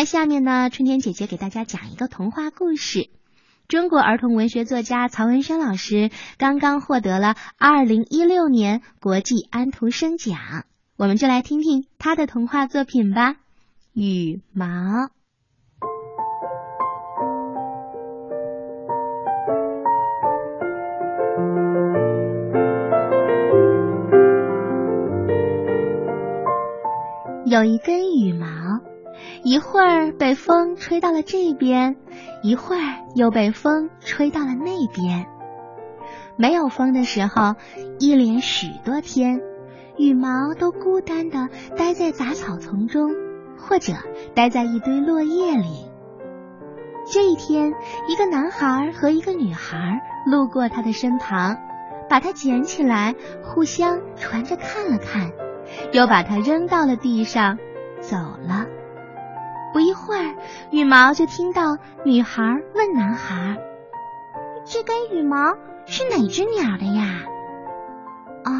那下面呢，春天姐姐给大家讲一个童话故事。中国儿童文学作家曹文轩老师刚刚获得了二零一六年国际安徒生奖，我们就来听听他的童话作品吧。羽毛。有一根，一会儿被风吹到了这边，一会儿又被风吹到了那边。没有风的时候，一连许多天，羽毛都孤单的待在杂草丛中，或者待在一堆落叶里。这一天，一个男孩和一个女孩路过他的身旁，把他捡起来，互相传着看了看。又把它扔到了地上，走了。不一会儿，羽毛就听到女孩问男孩：“这根羽毛是哪只鸟的呀？”“啊，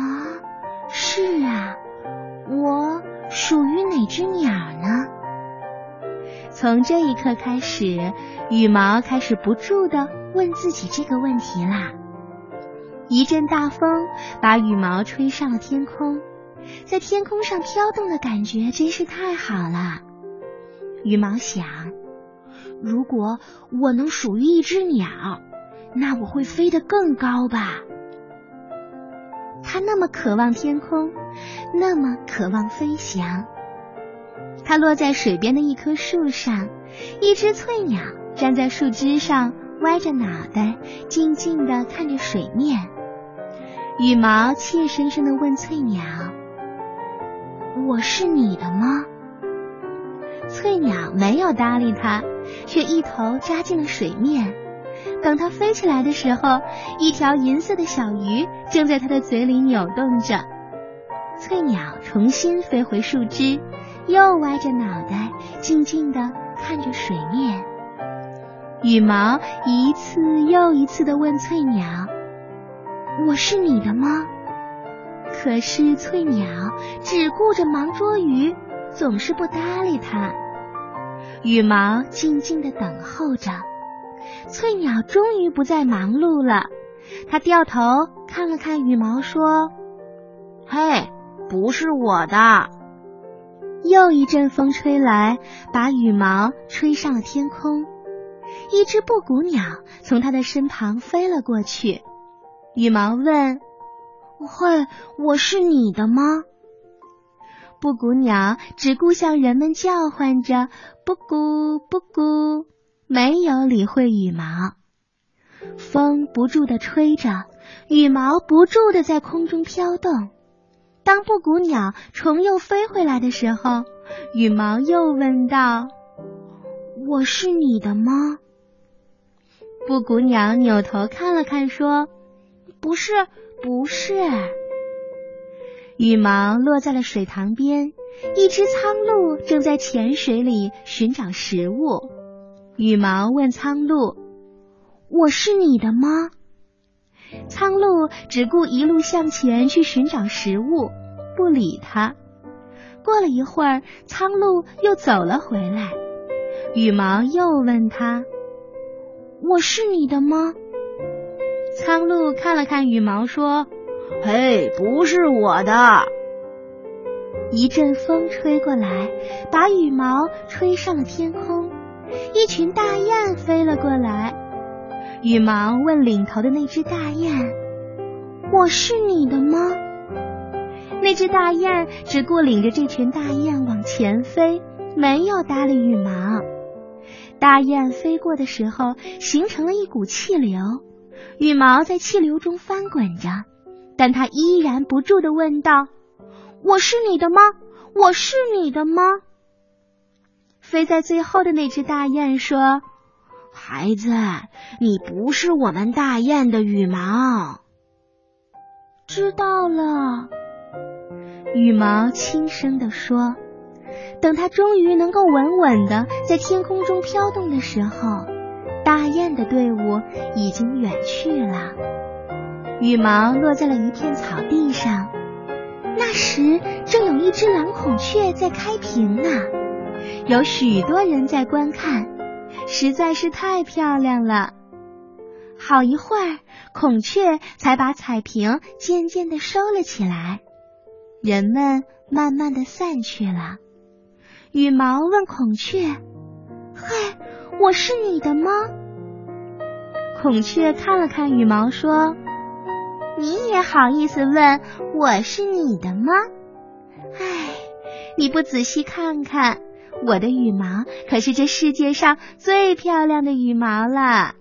是啊，我属于哪只鸟呢？”从这一刻开始，羽毛开始不住的问自己这个问题啦。一阵大风把羽毛吹上了天空。在天空上飘动的感觉真是太好了。羽毛想，如果我能属于一只鸟，那我会飞得更高吧。它那么渴望天空，那么渴望飞翔。它落在水边的一棵树上，一只翠鸟站在树枝上，歪着脑袋，静静的看着水面。羽毛怯生生的问翠鸟。我是你的吗？翠鸟没有搭理它，却一头扎进了水面。等它飞起来的时候，一条银色的小鱼正在它的嘴里扭动着。翠鸟重新飞回树枝，又歪着脑袋，静静的看着水面。羽毛一次又一次的问翠鸟：“我是你的吗？”可是翠鸟只顾着忙捉鱼，总是不搭理它。羽毛静静的等候着。翠鸟终于不再忙碌了，它掉头看了看羽毛，说：“嘿，不是我的。”又一阵风吹来，把羽毛吹上了天空。一只布谷鸟从它的身旁飞了过去。羽毛问。会，我是你的吗？布谷鸟只顾向人们叫唤着“布谷布谷”，没有理会羽毛。风不住的吹着，羽毛不住的在空中飘动。当布谷鸟重又飞回来的时候，羽毛又问道：“我是你的吗？”布谷鸟扭头看了看，说：“不是。”不是，羽毛落在了水塘边。一只苍鹭正在浅水里寻找食物。羽毛问苍鹭：“我是你的吗？”苍鹭只顾一路向前去寻找食物，不理它。过了一会儿，苍鹭又走了回来。羽毛又问他：“我是你的吗？”苍鹭看了看羽毛，说：“嘿，不是我的。”一阵风吹过来，把羽毛吹上了天空。一群大雁飞了过来。羽毛问领头的那只大雁：“我是你的吗？”那只大雁只顾领着这群大雁往前飞，没有搭理羽毛。大雁飞过的时候，形成了一股气流。羽毛在气流中翻滚着，但他依然不住的问道：“我是你的吗？我是你的吗？”飞在最后的那只大雁说：“孩子，你不是我们大雁的羽毛。”知道了，羽毛轻声的说。等它终于能够稳稳的在天空中飘动的时候。大雁的队伍已经远去了，羽毛落在了一片草地上。那时正有一只蓝孔雀在开屏呢，有许多人在观看，实在是太漂亮了。好一会儿，孔雀才把彩屏渐渐的收了起来，人们慢慢的散去了。羽毛问孔雀：“嘿，我是你的吗？”孔雀看了看羽毛，说：“你也好意思问我是你的吗？唉，你不仔细看看，我的羽毛可是这世界上最漂亮的羽毛了。”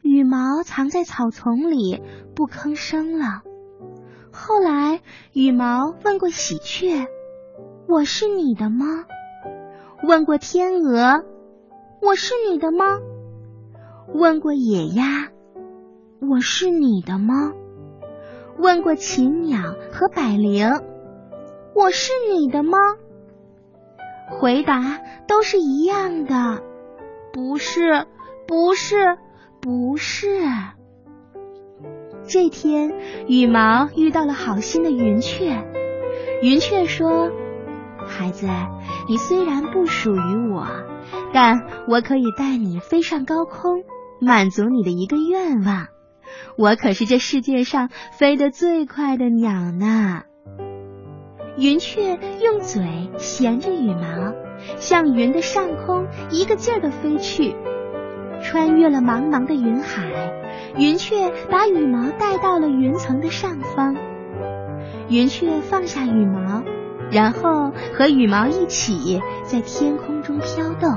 羽毛藏在草丛里，不吭声了。后来，羽毛问过喜鹊：“我是你的吗？”问过天鹅：“我是你的吗？”问过野鸭：“我是你的吗？”问过禽鸟和百灵：“我是你的吗？”回答都是一样的：“不是，不是。”不是。这天，羽毛遇到了好心的云雀。云雀说：“孩子，你虽然不属于我，但我可以带你飞上高空，满足你的一个愿望。我可是这世界上飞得最快的鸟呢。”云雀用嘴衔着羽毛，向云的上空一个劲儿地飞去。穿越了茫茫的云海，云雀把羽毛带到了云层的上方。云雀放下羽毛，然后和羽毛一起在天空中飘动。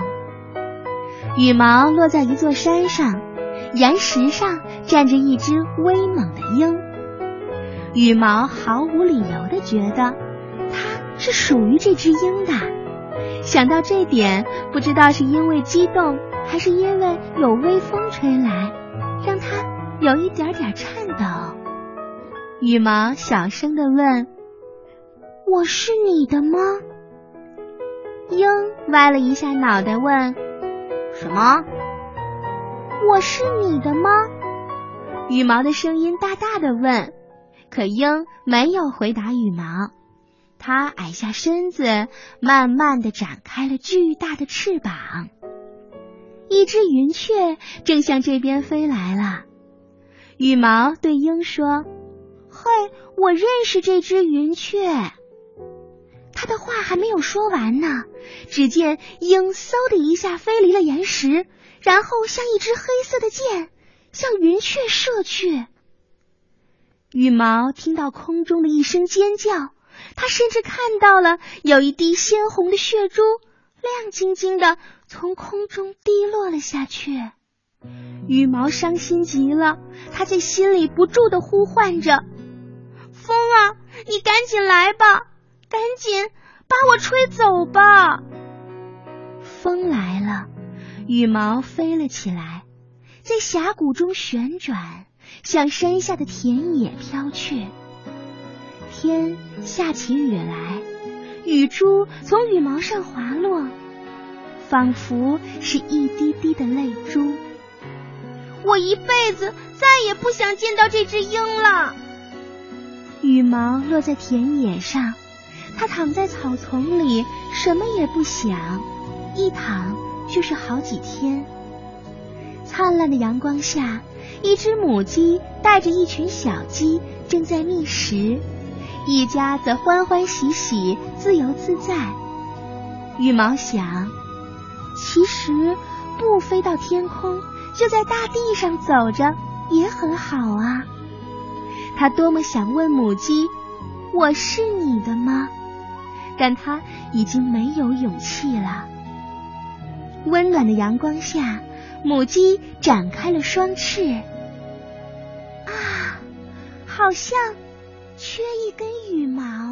羽毛落在一座山上，岩石上站着一只威猛的鹰。羽毛毫无理由的觉得它是属于这只鹰的。想到这点，不知道是因为激动。还是因为有微风吹来，让它有一点点颤抖。羽毛小声的问：“我是你的吗？”鹰歪了一下脑袋问：“什么？”“我是你的吗？”羽毛的声音大大的问。可鹰没有回答羽毛，它矮下身子，慢慢的展开了巨大的翅膀。一只云雀正向这边飞来了，羽毛对鹰说：“嘿，我认识这只云雀。”话还没有说完呢，只见鹰嗖的一下飞离了岩石，然后像一支黑色的箭向云雀射去。羽毛听到空中的一声尖叫，它甚至看到了有一滴鲜红的血珠。亮晶晶的从空中滴落了下去，羽毛伤心极了，他在心里不住的呼唤着：“风啊，你赶紧来吧，赶紧把我吹走吧！”风来了，羽毛飞了起来，在峡谷中旋转，向山下的田野飘去。天下起雨来。雨珠从羽毛上滑落，仿佛是一滴滴的泪珠。我一辈子再也不想见到这只鹰了。羽毛落在田野上，它躺在草丛里，什么也不想，一躺就是好几天。灿烂的阳光下，一只母鸡带着一群小鸡正在觅食。一家则欢欢喜喜、自由自在。羽毛想，其实不飞到天空，就在大地上走着也很好啊。他多么想问母鸡：“我是你的吗？”但他已经没有勇气了。温暖的阳光下，母鸡展开了双翅。啊，好像。缺一根羽毛！